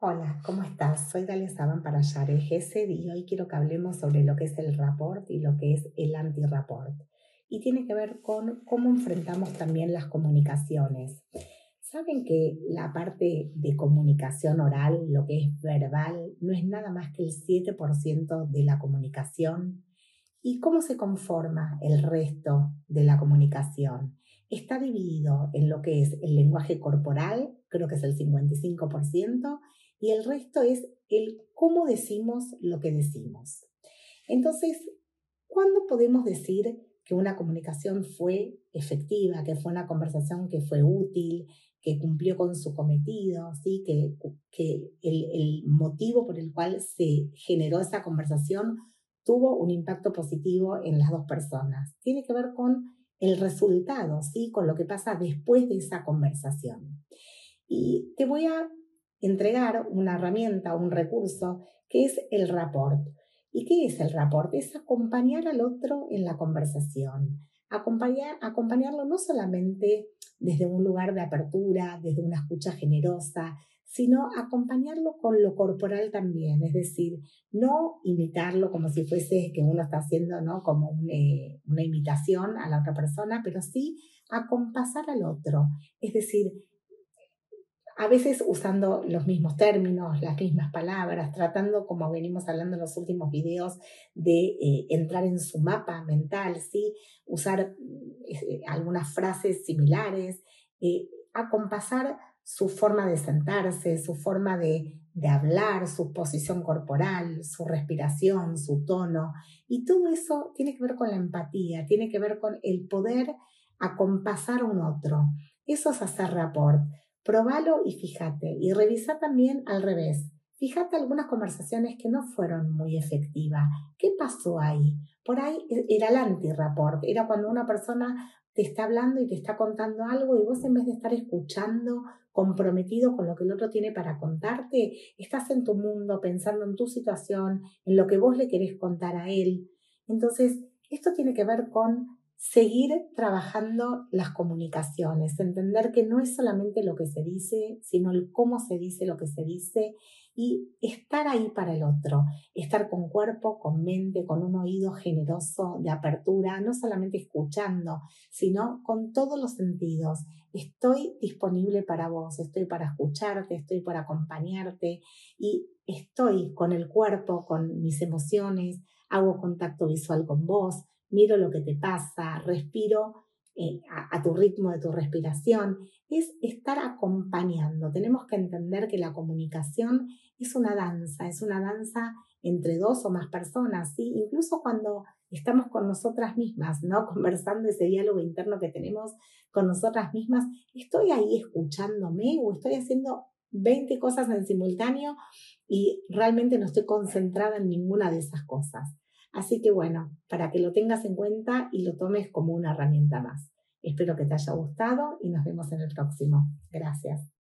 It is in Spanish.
Hola, ¿cómo estás? Soy Dalia Saban para Share Gesed y hoy quiero que hablemos sobre lo que es el rapport y lo que es el anti-rapport. Y tiene que ver con cómo enfrentamos también las comunicaciones. Saben que la parte de comunicación oral, lo que es verbal, no es nada más que el 7% de la comunicación. ¿Y cómo se conforma el resto de la comunicación? Está dividido en lo que es el lenguaje corporal, creo que es el 55%, y el resto es el cómo decimos lo que decimos. Entonces, ¿cuándo podemos decir que una comunicación fue efectiva, que fue una conversación que fue útil, que cumplió con su cometido, ¿sí? que, que el, el motivo por el cual se generó esa conversación tuvo un impacto positivo en las dos personas? Tiene que ver con el resultado, ¿sí? con lo que pasa después de esa conversación. Y te voy a entregar una herramienta, un recurso, que es el rapport. ¿Y qué es el rapport? Es acompañar al otro en la conversación, acompañar, acompañarlo no solamente desde un lugar de apertura, desde una escucha generosa, sino acompañarlo con lo corporal también, es decir, no imitarlo como si fuese que uno está haciendo ¿no? como eh, una imitación a la otra persona, pero sí acompasar al otro, es decir, a veces usando los mismos términos, las mismas palabras, tratando, como venimos hablando en los últimos videos, de eh, entrar en su mapa mental, ¿sí? usar eh, algunas frases similares, acompasar su forma de sentarse, su forma de, de hablar, su posición corporal, su respiración, su tono. Y todo eso tiene que ver con la empatía, tiene que ver con el poder acompasar a un otro. Eso es hacer rapport. Probalo y fíjate. Y revisa también al revés. Fíjate algunas conversaciones que no fueron muy efectivas. ¿Qué pasó ahí? Por ahí e, era el anti-rapport. Era cuando una persona te está hablando y te está contando algo y vos en vez de estar escuchando, comprometido con lo que el otro tiene para contarte, estás en tu mundo pensando en tu situación, en lo que vos le querés contar a él. Entonces, esto tiene que ver con seguir trabajando las comunicaciones, entender que no es solamente lo que se dice, sino el cómo se dice lo que se dice y estar ahí para el otro, estar con cuerpo, con mente, con un oído generoso de apertura, no solamente escuchando, sino con todos los sentidos. Estoy disponible para vos, estoy para escucharte, estoy para acompañarte y estoy con el cuerpo, con mis emociones, hago contacto visual con vos, miro lo que te pasa, respiro eh, a, tu ritmo de tu respiración, es estar acompañando. Tenemos que entender que la comunicación es una danza, es una danza entre dos o más personas, ¿sí? incluso cuando estamos con nosotras mismas, ¿no? Conversando ese diálogo interno que tenemos con nosotras mismas, ¿estoy ahí escuchándome o estoy haciendo 20 cosas en simultáneo y realmente no estoy concentrada en ninguna de esas cosas? Así que bueno, para que lo tengas en cuenta y lo tomes como una herramienta más. Espero que te haya gustado y nos vemos en el próximo. Gracias.